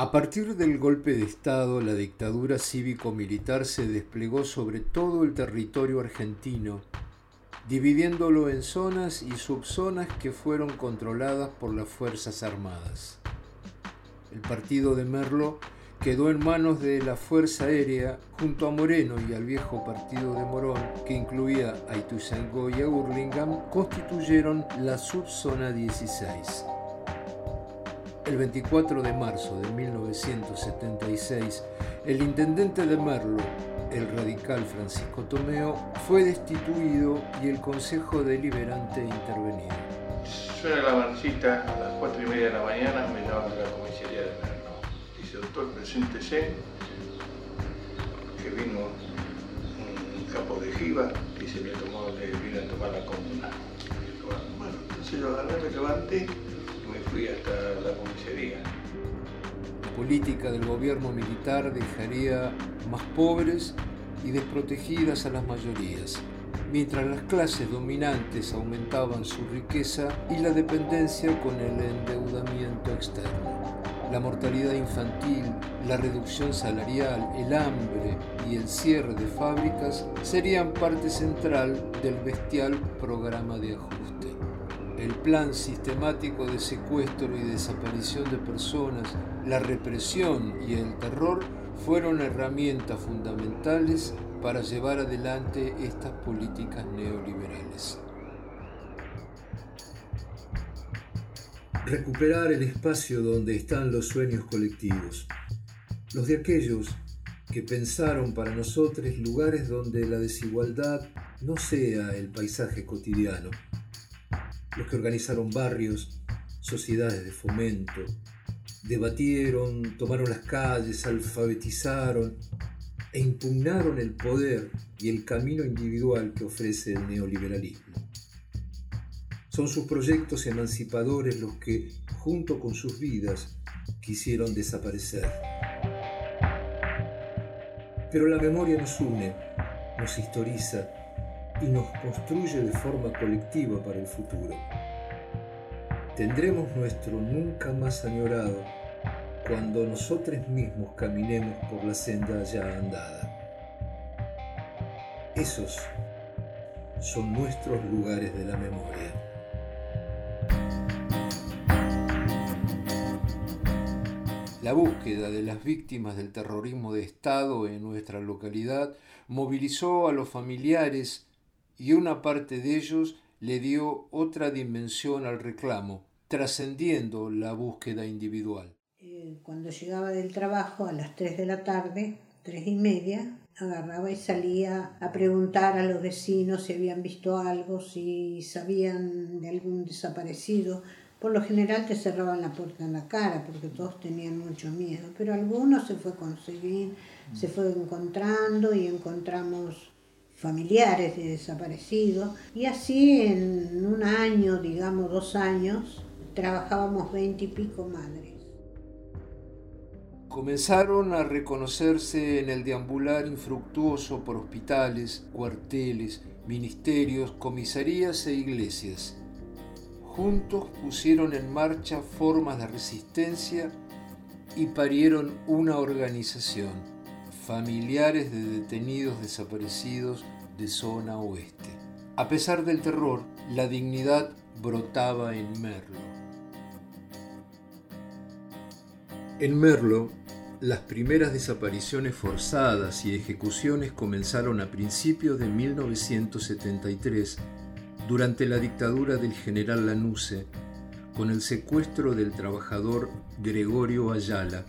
A partir del golpe de Estado, la dictadura cívico-militar se desplegó sobre todo el territorio argentino, dividiéndolo en zonas y subzonas que fueron controladas por las Fuerzas Armadas. El partido de Merlo quedó en manos de la Fuerza Aérea junto a Moreno y al viejo partido de Morón, que incluía a Ituzaingó y a Hurlingham, constituyeron la subzona 16. El 24 de marzo de 1976, el intendente de Merlo, el radical Francisco Tomeo, fue destituido y el Consejo Deliberante intervenido. Suena la mancita a las 4 y media de la mañana, me llaman a la comisaría de Merlo. Dice, doctor, preséntese, que vino un capo de Jiva y se me tomó, le vino a tomar la comuna. Bueno, entonces yo agarré, me levanté La política del gobierno militar dejaría más pobres y desprotegidas a las mayorías, mientras las clases dominantes aumentaban su riqueza y la dependencia con el endeudamiento externo. La mortalidad infantil, la reducción salarial, el hambre y el cierre de fábricas serían parte central del bestial programa de ajuste el plan sistemático de secuestro y desaparición de personas, la represión y el terror fueron herramientas fundamentales para llevar adelante estas políticas neoliberales. Recuperar el espacio donde están los sueños colectivos, los de aquellos que pensaron para nosotros lugares donde la desigualdad no sea el paisaje cotidiano, los que organizaron barrios, sociedades de fomento, debatieron, tomaron las calles, alfabetizaron e impugnaron el poder y el camino individual que ofrece el neoliberalismo. Son sus proyectos emancipadores los que, junto con sus vidas, quisieron desaparecer. Pero la memoria nos une, nos historiza y nos construye de forma colectiva para el futuro. Tendremos nuestro nunca más añorado cuando nosotros mismos caminemos por la senda ya andada. Esos son nuestros lugares de la memoria. La búsqueda de las víctimas del terrorismo de Estado en nuestra localidad movilizó a los familiares y una parte de ellos le dio otra dimensión al reclamo, trascendiendo la búsqueda individual. Eh, cuando llegaba del trabajo a las 3 de la tarde, tres y media, agarraba y salía a preguntar a los vecinos si habían visto algo, si sabían de algún desaparecido. Por lo general te cerraban la puerta en la cara porque todos tenían mucho miedo, pero algunos se fue conseguir, se fue encontrando y encontramos familiares de desaparecidos y así en un año, digamos dos años, trabajábamos veinte y pico madres. Comenzaron a reconocerse en el deambular infructuoso por hospitales, cuarteles, ministerios, comisarías e iglesias. Juntos pusieron en marcha formas de resistencia y parieron una organización familiares de detenidos desaparecidos de zona oeste. A pesar del terror, la dignidad brotaba en Merlo. En Merlo, las primeras desapariciones forzadas y ejecuciones comenzaron a principios de 1973 durante la dictadura del general Lanusse con el secuestro del trabajador Gregorio Ayala.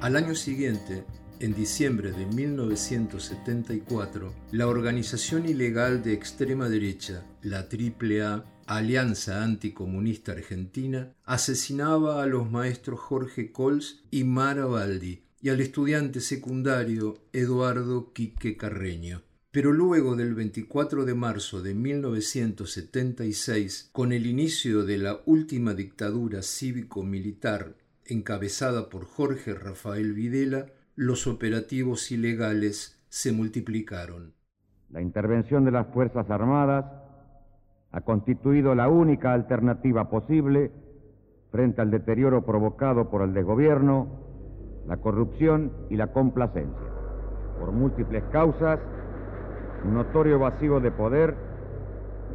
Al año siguiente, en diciembre de 1974, la organización ilegal de extrema derecha, la AAA, Alianza Anticomunista Argentina, asesinaba a los maestros Jorge Cols y Mara Baldi y al estudiante secundario Eduardo Quique Carreño. Pero luego del 24 de marzo de 1976, con el inicio de la última dictadura cívico-militar encabezada por Jorge Rafael Videla, los operativos ilegales se multiplicaron. La intervención de las Fuerzas Armadas ha constituido la única alternativa posible frente al deterioro provocado por el desgobierno la corrupción y la complacencia. Por múltiples causas, un notorio vacío de poder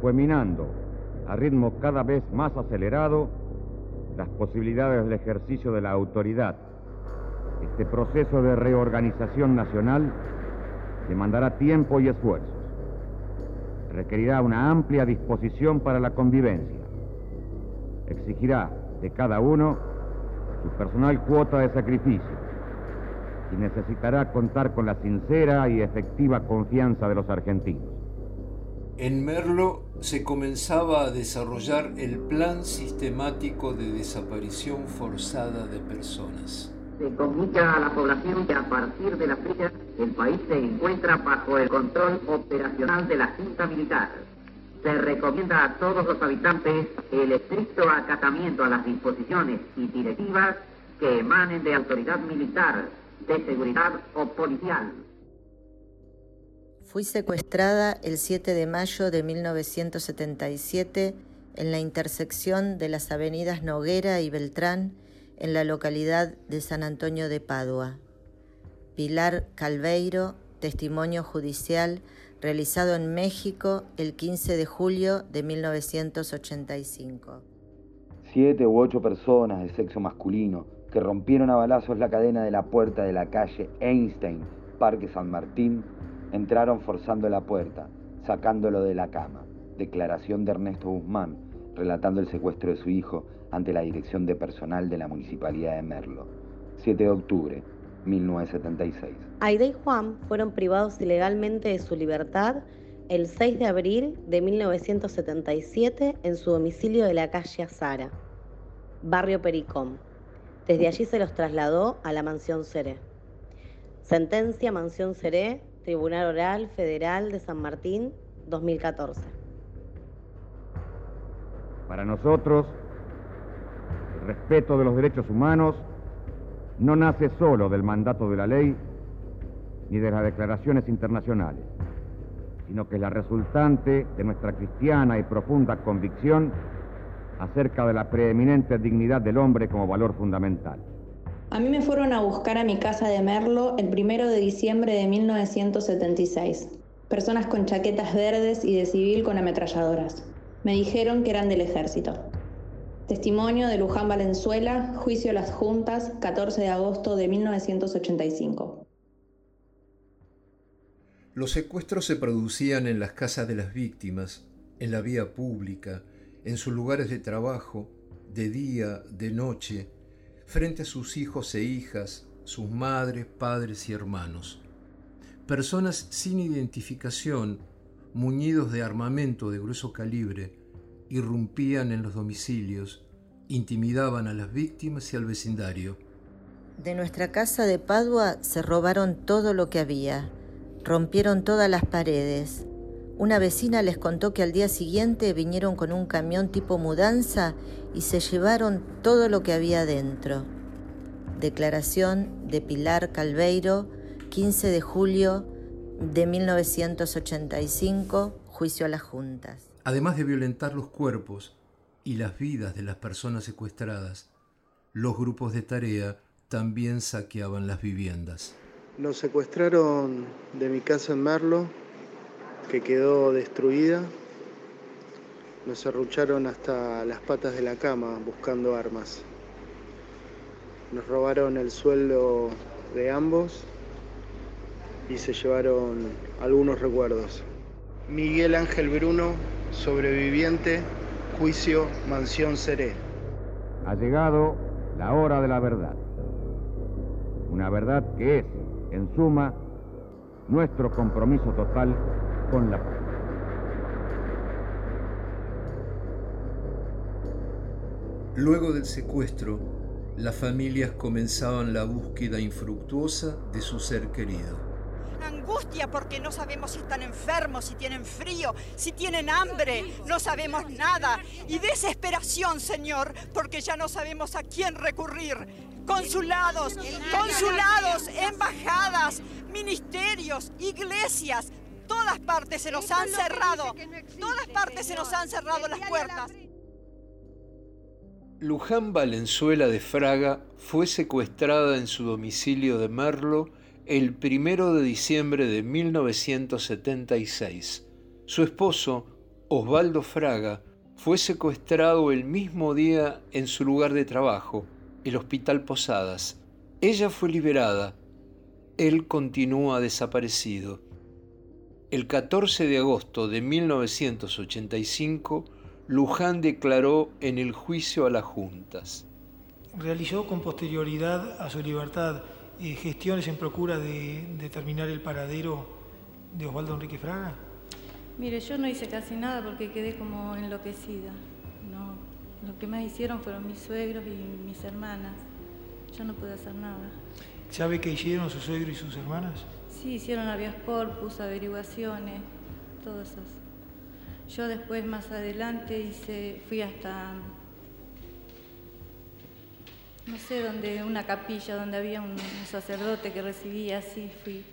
fue minando a ritmo cada vez más acelerado las posibilidades del ejercicio de la autoridad. Este proceso de reorganización nacional demandará tiempo y esfuerzos. Requerirá una amplia disposición para la convivencia. Exigirá de cada uno su personal cuota de sacrificio y necesitará contar con la sincera y efectiva confianza de los argentinos. En Merlo se comenzaba a desarrollar el plan sistemático de desaparición forzada de personas. Se comunica a la población que a partir de la fecha el país se encuentra bajo el control operacional de la Junta Militar. Se recomienda a todos los habitantes el estricto acatamiento a las disposiciones y directivas que emanen de autoridad militar, de seguridad o policial. Fui secuestrada el 7 de mayo de 1977 en la intersección de las avenidas Noguera y Beltrán en la localidad de San Antonio de Padua. Pilar Calveiro, testimonio judicial realizado en México el 15 de julio de 1985. Siete u ocho personas de sexo masculino que rompieron a balazos la cadena de la puerta de la calle Einstein, Parque San Martín, entraron forzando la puerta, sacándolo de la cama. Declaración de Ernesto Guzmán, relatando el secuestro de su hijo ante la dirección de personal de la Municipalidad de Merlo. 7 de octubre, 1976. Aide y Juan fueron privados ilegalmente de su libertad el 6 de abril de 1977 en su domicilio de la calle Azara, barrio Pericón. Desde allí se los trasladó a la Mansión Seré. Sentencia Mansión Seré, Tribunal Oral Federal de San Martín, 2014. Para nosotros, respeto de los derechos humanos no nace solo del mandato de la ley ni de las declaraciones internacionales, sino que es la resultante de nuestra cristiana y profunda convicción acerca de la preeminente dignidad del hombre como valor fundamental. A mí me fueron a buscar a mi casa de Merlo el primero de diciembre de 1976. Personas con chaquetas verdes y de civil con ametralladoras. Me dijeron que eran del ejército. Testimonio de Luján Valenzuela, juicio a las juntas, 14 de agosto de 1985. Los secuestros se producían en las casas de las víctimas, en la vía pública, en sus lugares de trabajo, de día, de noche, frente a sus hijos e hijas, sus madres, padres y hermanos. Personas sin identificación, muñidos de armamento de grueso calibre, irrumpían en los domicilios, intimidaban a las víctimas y al vecindario. De nuestra casa de Padua se robaron todo lo que había, rompieron todas las paredes, una vecina les contó que al día siguiente vinieron con un camión tipo mudanza y se llevaron todo lo que había dentro. Declaración de Pilar Calveiro, 15 de julio de 1985, juicio a las juntas. Además de violentar los cuerpos y las vidas de las personas secuestradas, los grupos de tarea también saqueaban las viviendas. Nos secuestraron de mi casa en Merlo que quedó destruida. Nos serrucharon hasta las patas de la cama buscando armas. Nos robaron el sueldo de ambos y se llevaron algunos recuerdos. Miguel Ángel Bruno, sobreviviente, juicio, mansión Seré. Ha llegado la hora de la verdad. Una verdad que es, en suma, nuestro compromiso total con la paz. Luego del secuestro, las familias comenzaban la búsqueda infructuosa de su ser querido. Angustia porque no sabemos si están enfermos, si tienen frío, si tienen hambre, no sabemos nada. Y desesperación, Señor, porque ya no sabemos a quién recurrir. Consulados, consulados, embajadas, ministerios, iglesias, todas partes se nos han cerrado, todas partes se nos han cerrado las puertas. Luján Valenzuela de Fraga fue secuestrada en su domicilio de Merlo el primero de diciembre de 1976. Su esposo, Osvaldo Fraga, fue secuestrado el mismo día en su lugar de trabajo, el Hospital Posadas. Ella fue liberada. Él continúa desaparecido. El 14 de agosto de 1985, Luján declaró en el juicio a las juntas. Realizó con posterioridad a su libertad eh, gestiones en procura de determinar el paradero de Osvaldo Enrique Fraga. Mire, yo no hice casi nada porque quedé como enloquecida. No, lo que más hicieron fueron mis suegros y mis hermanas. Yo no pude hacer nada. ¿Sabe qué hicieron sus suegros y sus hermanas? Sí, hicieron habeas corpus, averiguaciones, todo eso. Yo después, más adelante, hice, fui hasta, no sé, donde una capilla donde había un, sacerdote que recibía, así fui.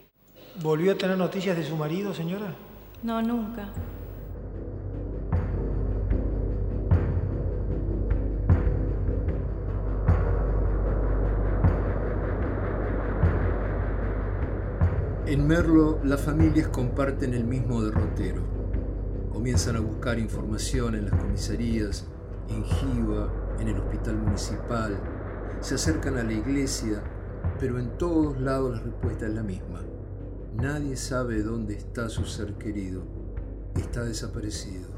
¿Volvió a tener noticias de su marido, señora? No, nunca. En Merlo, las familias comparten el mismo derrotero comienzan a buscar información en las comisarías, en Jiva, en el hospital municipal, se acercan a la iglesia, pero en todos lados la respuesta es la misma. Nadie sabe dónde está su ser querido. Está desaparecido.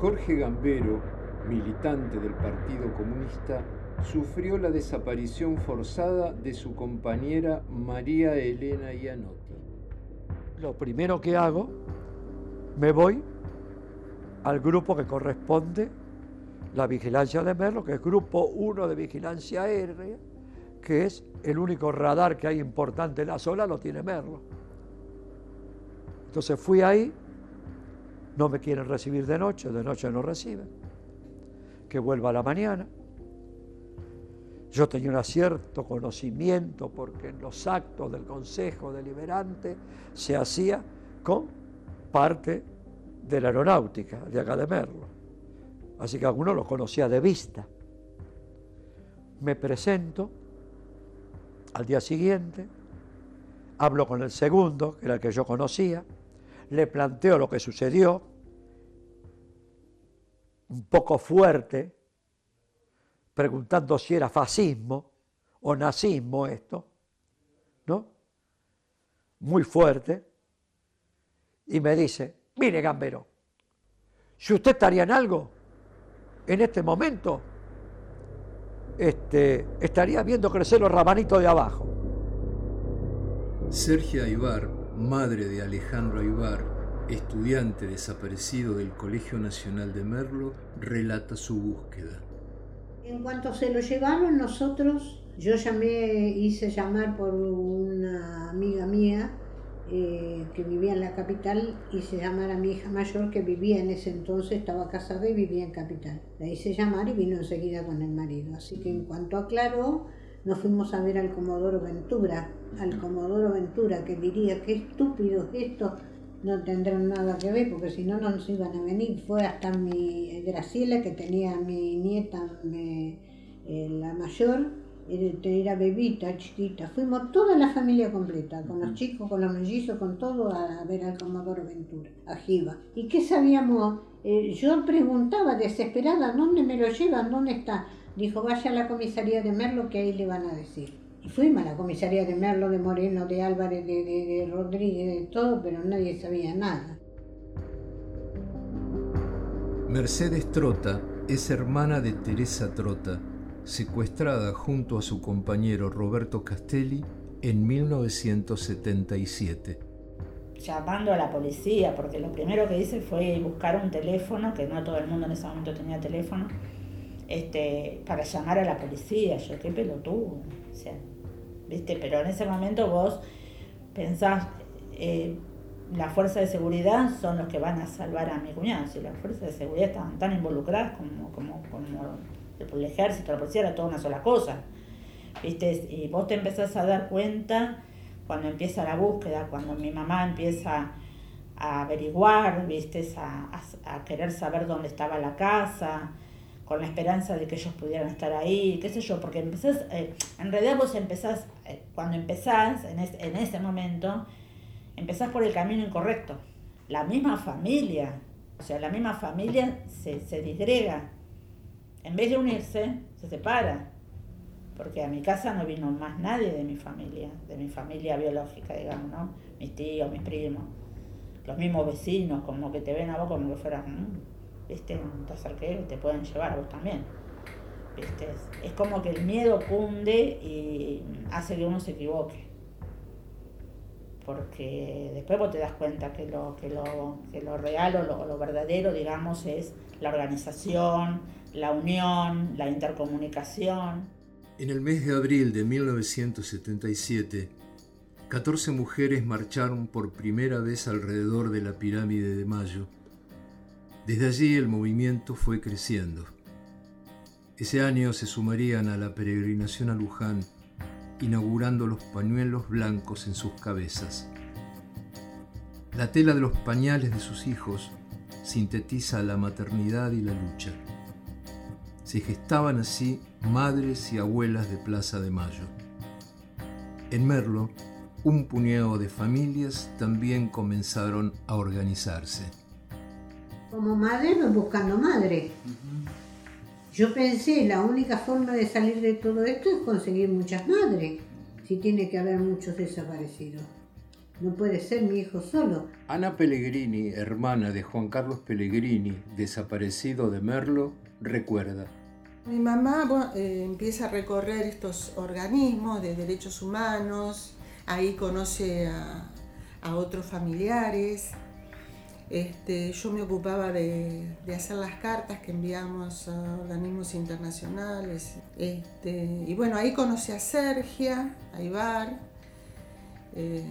Jorge Gambero, militante del Partido Comunista, sufrió la desaparición forzada de su compañera María Elena Ianotti. Lo primero que hago me voy al grupo que corresponde la vigilancia de Merlo, que es grupo 1 de vigilancia aérea, que es el único radar que hay importante en la zona, lo tiene Merlo. Entonces fui ahí, no me quieren recibir de noche, de noche no reciben, que vuelva a la mañana. Yo tenía un cierto conocimiento porque en los actos del Consejo Deliberante se hacía con parte de la aeronáutica de acá de Merlo. Así que algunos los conocía de vista. Me presento al día siguiente, hablo con el segundo, que era el que yo conocía, le planteo lo que sucedió, un poco fuerte, preguntando si era fascismo o nazismo esto, ¿no? Muy fuerte y me dice, mire Gambero, si usted estaría en algo, en este momento, este, estaría viendo crecer los rabanitos de abajo. Sergia Aybar, madre de Alejandro Aybar, estudiante desaparecido del Colegio Nacional de Merlo, relata su búsqueda. En cuanto se lo llevaron nosotros, yo llamé, hice llamar por una amiga mía eh, que vivía en la capital, hice llamar a mi hija mayor que vivía en ese entonces, estaba casada y vivía en capital. La hice llamar y vino enseguida con el marido. Así que en cuanto aclaró, nos fuimos a ver al Comodoro Ventura, al Comodoro Ventura, que diría, qué estúpido esto, no tendrán nada que ver, porque si no, no nos iban a venir. Fue hasta mi Graciela, que tenía mi nieta, eh, la mayor, era bebita, chiquita. Fuimos toda la familia completa, con los chicos, con los mellizos, con todo, a ver al Comodoro Ventura, a Jiva. ¿Y qué sabíamos? Eh, yo preguntaba desesperada, ¿dónde me lo llevan? ¿Dónde está? Dijo, vaya a la comisaría de Merlo que ahí le van a decir. Y fuimos a la comisaría de Merlo, de Moreno, de Álvarez, de, de Rodríguez, de todo, pero nadie sabía nada. Mercedes Trota es hermana de Teresa Trota, secuestrada junto a su compañero Roberto Castelli en 1977. Llamando a la policía, porque lo primero que hice fue buscar un teléfono, que no todo el mundo en ese momento tenía teléfono, este, para llamar a la policía. Yo, qué pelotudo. O sea, ¿viste? Pero en ese momento vos pensás, eh, la fuerza de seguridad son los que van a salvar a mi cuñado. Si las fuerzas de seguridad estaban tan involucradas como, como el ejército, la policía era toda una sola cosa. ¿Viste? Y vos te empezás a dar cuenta cuando empieza la búsqueda, cuando mi mamá empieza a averiguar, ¿viste? A, a, querer saber dónde estaba la casa, con la esperanza de que ellos pudieran estar ahí, qué sé yo, porque empezás, eh, realidad vos empezás, eh, cuando empezás, en, en ese momento, empezás por el camino incorrecto. La misma familia, o sea, la misma familia se, se disgrega. En vez de unirse, se separa. Porque a mi casa no vino más nadie de mi familia, de mi familia biológica, digamos, ¿no? Mis tíos, mis primos, los mismos vecinos, como que te ven a vos como que fueras, ¿viste? Te acerqué, te pueden llevar a vos también. ¿Viste? Es como que el miedo cunde y hace que uno se equivoque. Porque después vos te das cuenta que lo, que lo, que lo real o lo, lo verdadero, digamos, es la organización, la unión, la intercomunicación. En el mes de abril de 1977, 14 mujeres marcharon por primera vez alrededor de la pirámide de Mayo desde allí el movimiento fue creciendo. Ese año se sumarían a la peregrinación a Luján, inaugurando los pañuelos blancos en sus cabezas. La tela de los pañales de sus hijos sintetiza la maternidad y la lucha. Se gestaban así madres y abuelas de Plaza de Mayo. En Merlo, un puñado de familias también comenzaron a organizarse como madre me buscando madre. Yo pensé, la única forma de salir de todo esto es conseguir muchas madres, si tiene que haber muchos desaparecidos. No puede ser mi hijo solo. Ana Pellegrini, hermana de Juan Carlos Pellegrini, desaparecido de Merlo, recuerda. Mi mamá eh, empieza a recorrer estos organismos de derechos humanos, ahí conoce a, otros familiares, este, yo me ocupaba de, hacer las cartas que enviamos a organismos internacionales. Este, y bueno, ahí conocí a Sergia, a Ibar, eh,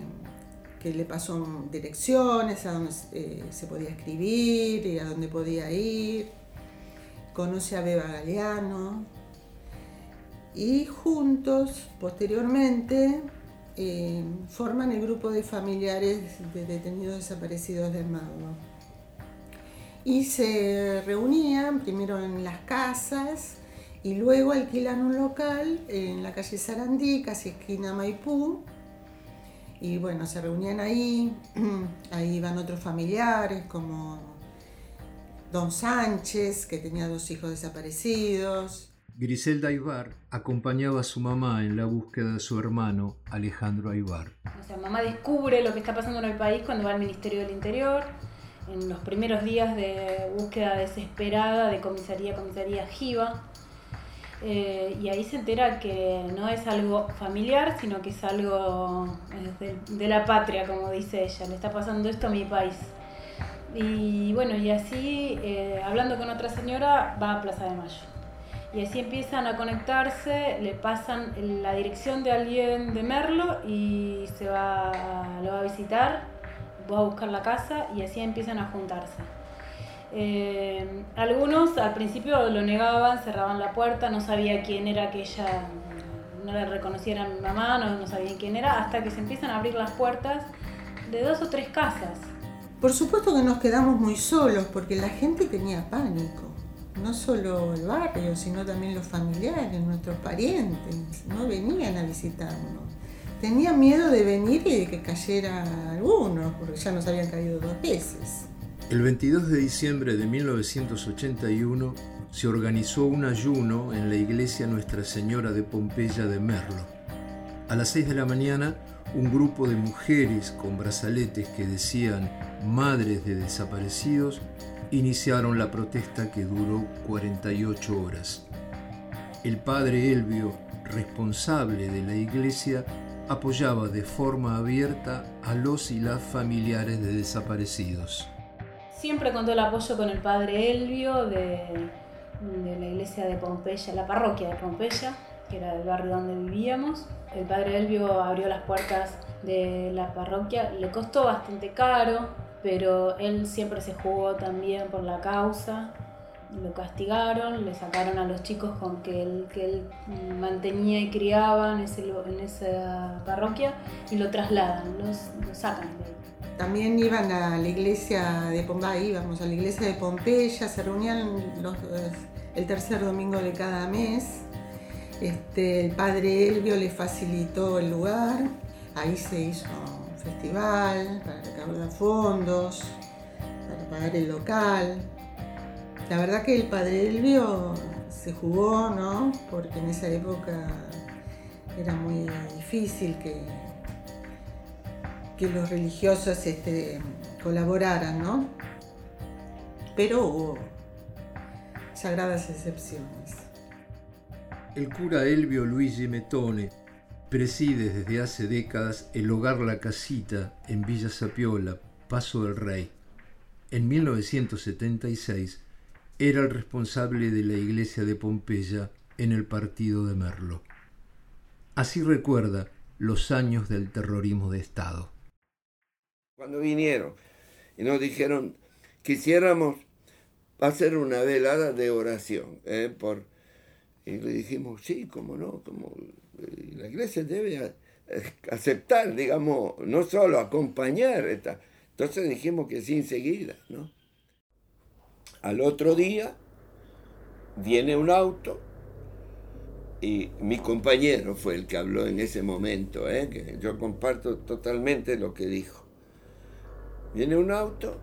que le pasó direcciones a donde eh, se podía escribir y a dónde podía ir. Conocí a Beba Galeano. Y juntos, posteriormente, eh, forman el grupo de familiares de detenidos desaparecidos de Marlo. Y se reunían primero en las casas y luego alquilan un local en la calle Sarandí, casi esquina Maipú. Y bueno, se reunían ahí, ahí iban otros familiares como Don Sánchez, que tenía dos hijos desaparecidos, Griselda Aybar acompañaba a su mamá en la búsqueda de su hermano Alejandro Aybar. O sea, mamá descubre lo que está pasando en el país cuando va al Ministerio del Interior, en los primeros días de búsqueda desesperada de comisaría, comisaría Jiva. Eh, y ahí se entera que no es algo familiar, sino que es algo eh, de, la patria, como dice ella. Le está pasando esto a mi país. Y bueno, y así, eh, hablando con otra señora, va a Plaza de Mayo y así empiezan a conectarse, le pasan la dirección de alguien de Merlo y se va, lo va a visitar, va a buscar la casa y así empiezan a juntarse. Eh, algunos al principio lo negaban, cerraban la puerta, no sabía quién era aquella, no le reconociera a mi mamá, no, no sabían quién era, hasta que se empiezan a abrir las puertas de dos o tres casas. Por supuesto que nos quedamos muy solos porque la gente tenía pánico no solo el barrio, sino también los familiares, nuestros parientes, no venían a visitarnos. Tenían miedo de venir y de que cayera alguno, porque ya nos habían caído dos veces. El 22 de diciembre de 1981 se organizó un ayuno en la iglesia Nuestra Señora de Pompeya de Merlo. A las 6 de la mañana, un grupo de mujeres con brazaletes que decían Madres de Desaparecidos iniciaron la protesta que duró 48 horas. El padre Elvio, responsable de la iglesia, apoyaba de forma abierta a los y las familiares de desaparecidos. Siempre contó el apoyo con el padre Elvio de, de la iglesia de Pompeya, la parroquia de Pompeya, que era el barrio donde vivíamos. El padre Elvio abrió las puertas de la parroquia, le costó bastante caro, pero él siempre se jugó también por la causa lo castigaron, le sacaron a los chicos con que él, que él mantenía y criaba en, ese, en esa parroquia y lo trasladan, los, lo sacan de ahí. También iban a la iglesia de Pompeya, íbamos a la iglesia de Pompeya, se reunían los, el tercer domingo de cada mes. Este, el padre Elvio le facilitó el lugar, ahí se hizo un festival para recaudar fondos, para pagar el local. La verdad que el padre Elvio se jugó, ¿no? Porque en esa época era muy difícil que, que los religiosos este, colaboraran, ¿no? Pero hubo sagradas excepciones. El cura Elvio Luigi Metone preside desde hace décadas el hogar La Casita en Villa Sapiola, Paso del Rey. En 1976 era el responsable de la iglesia de Pompeya en el partido de Merlo. Así recuerda los años del terrorismo de Estado cuando vinieron y nos dijeron quisiéramos hacer una velada de oración. ¿eh? Por, y le dijimos, sí, cómo no, como la iglesia debe aceptar, digamos, no solo acompañar. Esta. Entonces dijimos que sí enseguida, ¿no? Al otro día viene un auto y mi compañero fue el que habló en ese momento, ¿eh? que yo comparto totalmente lo que dijo. Viene un auto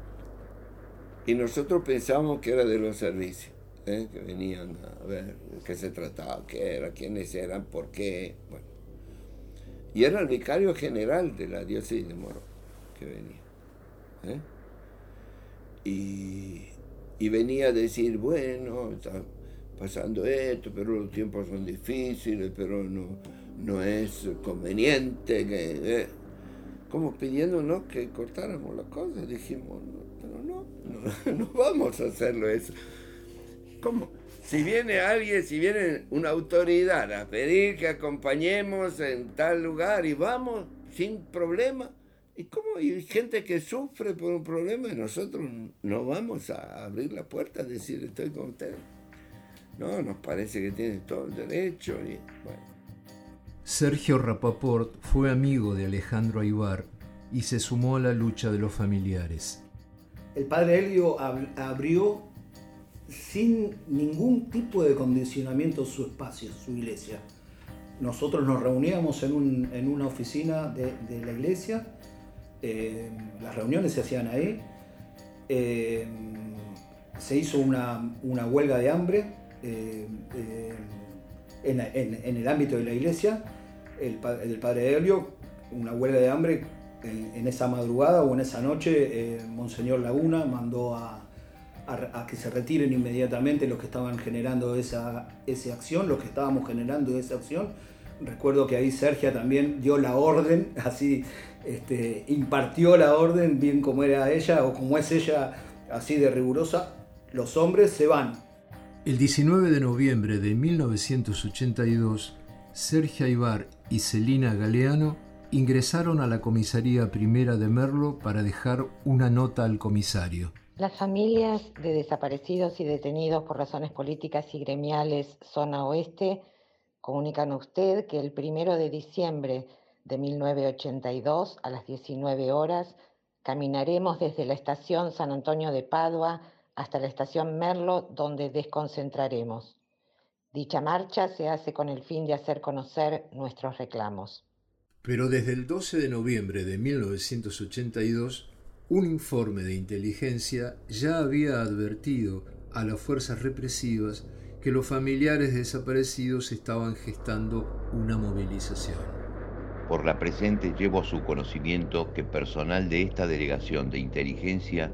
y nosotros pensamos que era de los servicios, ¿eh? que venían a ver qué se trataba, qué era, quiénes eran, por qué. Bueno. Y era el vicario general de la diócesis de Moro que venía. ¿eh? Y, y, venía a decir, bueno, está pasando esto, pero los tiempos son difíciles, pero no, no es conveniente que... ¿eh? como pidiéndonos que cortáramos las cosas. Dijimos, no, pero no, no, vamos a hacerlo eso. ¿Cómo? Si viene alguien, si viene una autoridad a pedir que acompañemos en tal lugar y vamos sin problema, ¿y cómo? hay gente que sufre por un problema y nosotros no vamos a abrir la puerta a decir estoy con ustedes. No, nos parece que tienen todo el derecho y bueno. Sergio Rapaport fue amigo de Alejandro Aybar y se sumó a la lucha de los familiares. El padre Helio abrió sin ningún tipo de condicionamiento su espacio, su iglesia. Nosotros nos reuníamos en, una oficina de, la iglesia, eh, las reuniones se hacían ahí, eh, se hizo una, huelga de hambre eh, en, el ámbito de la iglesia el, padre Helio, una huelga de hambre en, esa madrugada o en esa noche, Monseñor Laguna mandó a, que se retiren inmediatamente los que estaban generando esa, esa acción, los que estábamos generando esa acción. Recuerdo que ahí Sergia también dio la orden, así este, impartió la orden, bien como era ella o como es ella, así de rigurosa. Los hombres se van. El 19 de noviembre de 1982, Sergio Ibar y Celina Galeano ingresaron a la comisaría primera de Merlo para dejar una nota al comisario. Las familias de desaparecidos y detenidos por razones políticas y gremiales zona oeste comunican a usted que el primero de diciembre de 1982 a las 19 horas caminaremos desde la estación San Antonio de Padua hasta la estación Merlo donde desconcentraremos. Dicha marcha se hace con el fin de hacer conocer nuestros reclamos. Pero desde el 12 de noviembre de 1982, un informe de inteligencia ya había advertido a las fuerzas represivas que los familiares desaparecidos estaban gestando una movilización. Por la presente llevo a su conocimiento que personal de esta delegación de inteligencia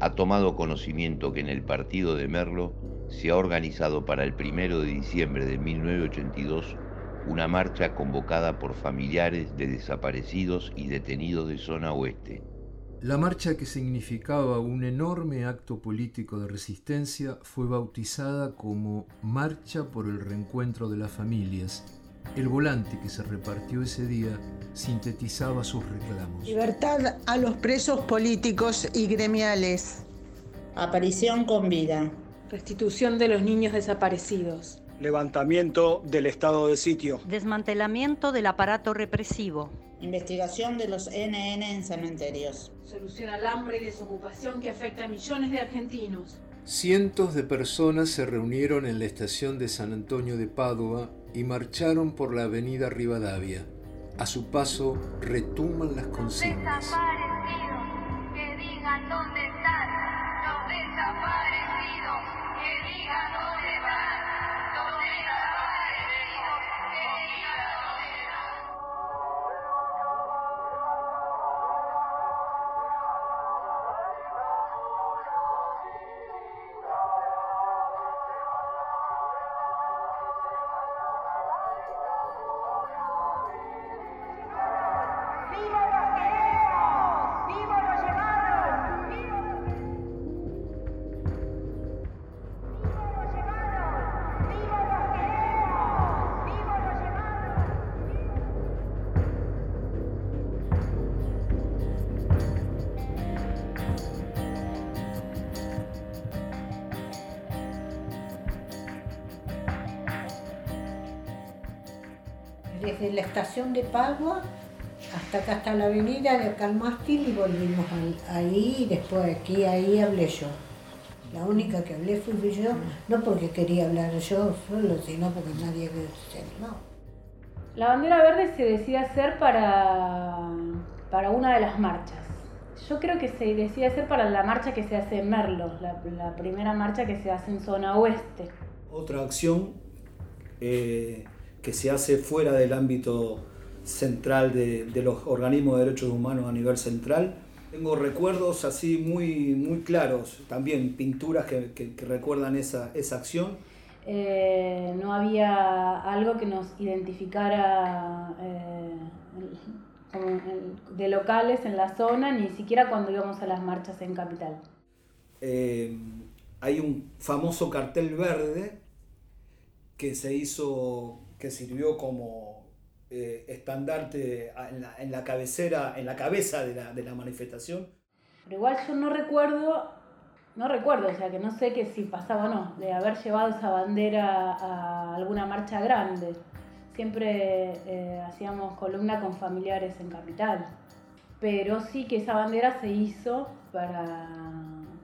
ha tomado conocimiento que en el partido de Merlo se ha organizado para el primero de diciembre de 1982 una marcha convocada por familiares de desaparecidos y detenidos de zona oeste. La marcha que significaba un enorme acto político de resistencia fue bautizada como Marcha por el Reencuentro de las Familias. El volante que se repartió ese día sintetizaba sus reclamos. Libertad a los presos políticos y gremiales. Aparición con vida Restitución de los niños desaparecidos. Levantamiento del estado de sitio. Desmantelamiento del aparato represivo. Investigación de los NN en cementerios. Solución al hambre y desocupación que afecta a millones de argentinos. Cientos de personas se reunieron en la estación de San Antonio de Padua y marcharon por la avenida Rivadavia. A su paso retuman las consignas. que digan dónde están los desaparecidos, Desde la estación de Padua hasta acá hasta la avenida de acá al mástil y volvimos al- ahí y después aquí, ahí hablé yo. La única que hablé fui yo, no porque quería hablar yo solo, sino porque nadie se animó. La bandera verde se decide hacer para, para una de las marchas. Yo creo que se decide hacer para la marcha que se hace en Merlo, la, la primera marcha que se hace en zona oeste. Otra acción eh, que se hace fuera del ámbito central de, de los organismos de derechos humanos a nivel central. Tengo recuerdos así muy, muy claros, también pinturas que, que- que recuerdan esa, esa acción. Eh, no había algo que nos identificara eh, de locales en la zona, ni siquiera cuando íbamos a las marchas en Capital. Eh, hay un famoso cartel verde que se hizo, que sirvió como eh, estandarte en la, en la cabecera, en la cabeza de la, de la manifestación. Pero igual yo no recuerdo, no recuerdo, o sea que no sé que si pasaba o no, de haber llevado esa bandera a alguna marcha grande. Siempre eh, hacíamos columna con familiares en Capital. Pero sí que esa bandera se hizo para,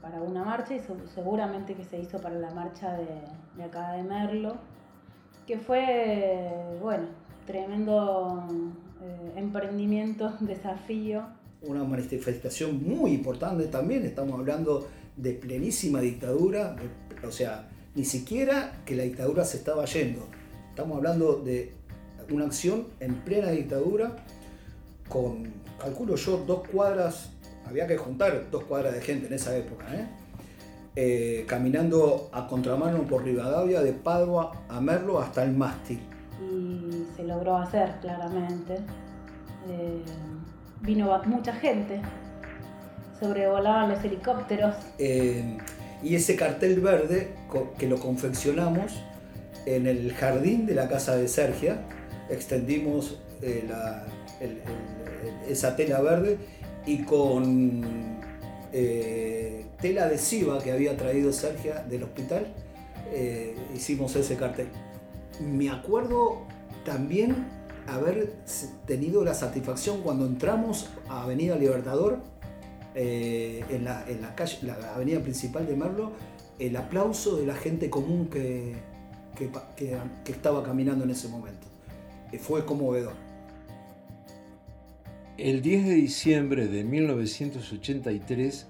para una marcha y se- seguramente que se hizo para la marcha de, de acá de Merlo, que fue, bueno, tremendo eh, emprendimiento, desafío. Una manifestación muy importante también, estamos hablando de plenísima dictadura, o sea, ni siquiera que la dictadura se estaba yendo. Estamos hablando de una acción en plena dictadura con, calculo yo, dos cuadras, había que juntar dos cuadras de gente en esa época, ¿eh? Eh, caminando a contramano por Rivadavia, de Padua a Merlo hasta el mástil. y se logró hacer claramente. Eh, vino mucha gente, sobrevolaban los helicópteros. Eh, y ese cartel verde que lo confeccionamos en el jardín de la casa de Sergia, extendimos la- el- el- el- esa tela verde y con eh, tela adhesiva que había traído Sergia del hospital, eh, hicimos ese cartel. Me acuerdo también haber tenido la satisfacción cuando entramos a Avenida Libertador, eh, en, la, en la calle, la avenida principal de Merlo, el aplauso de la gente común que, que- que estaba caminando en ese momento. Eh, fue conmovedor. El 10 de diciembre de 1983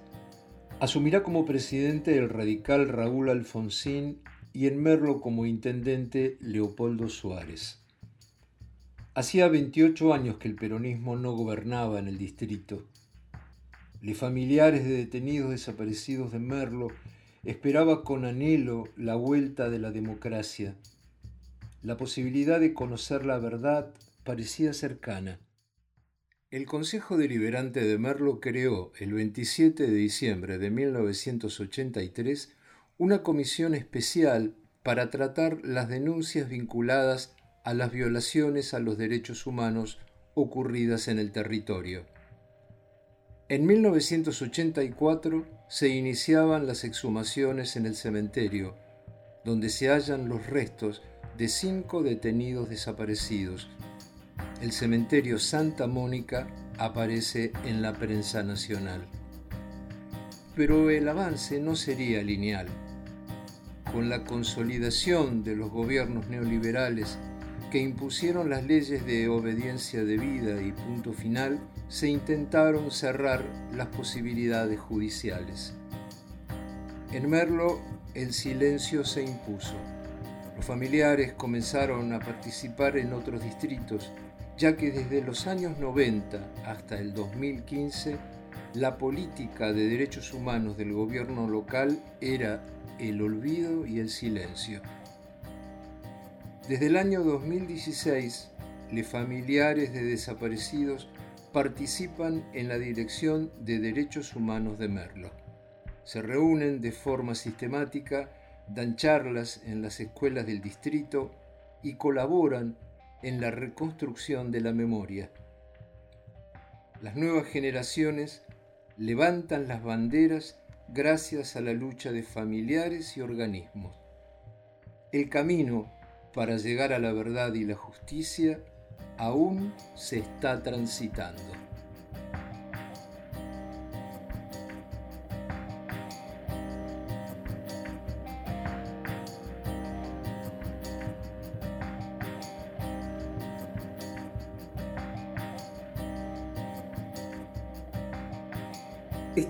asumirá como presidente el radical Raúl Alfonsín y en Merlo como intendente Leopoldo Suárez. Hacía 28 años que el peronismo no gobernaba en el distrito. Los familiares de detenidos desaparecidos de Merlo esperaba con anhelo la vuelta de la democracia. La posibilidad de conocer la verdad parecía cercana. El Consejo Deliberante de Merlo creó el 27 de diciembre de 1983 una comisión especial para tratar las denuncias vinculadas a las violaciones a los derechos humanos ocurridas en el territorio. En 1984 se iniciaban las exhumaciones en el cementerio, donde se hallan los restos de cinco detenidos desaparecidos. El cementerio Santa Mónica aparece en la prensa nacional. Pero el avance no sería lineal. Con la consolidación de los gobiernos neoliberales que impusieron las leyes de obediencia debida y punto final, se intentaron cerrar las posibilidades judiciales. En Merlo el silencio se impuso. Los familiares comenzaron a participar en otros distritos, ya que desde los años 90 hasta el 2015 la política de derechos humanos del gobierno local era el olvido y el silencio. Desde el año 2016, los familiares de desaparecidos participan en la Dirección de Derechos Humanos de Merlo. Se reúnen de forma sistemática, dan charlas en las escuelas del distrito y colaboran en la reconstrucción de la memoria. Las nuevas generaciones levantan las banderas gracias a la lucha de familiares y organismos. El camino para llegar a la verdad y la justicia aún se está transitando.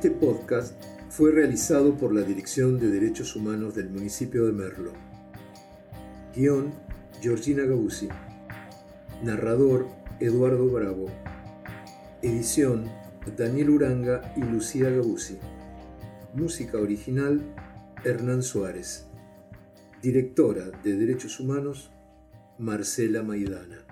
Este podcast fue realizado por la Dirección de Derechos Humanos del municipio de Merlo. Guión, Georgina Gabuzzi. Narrador, Eduardo Bravo. Edición, Daniel Uranga y Lucía Gabuzzi. Música original, Hernán Suárez. Directora de Derechos Humanos, Marcela Maidana.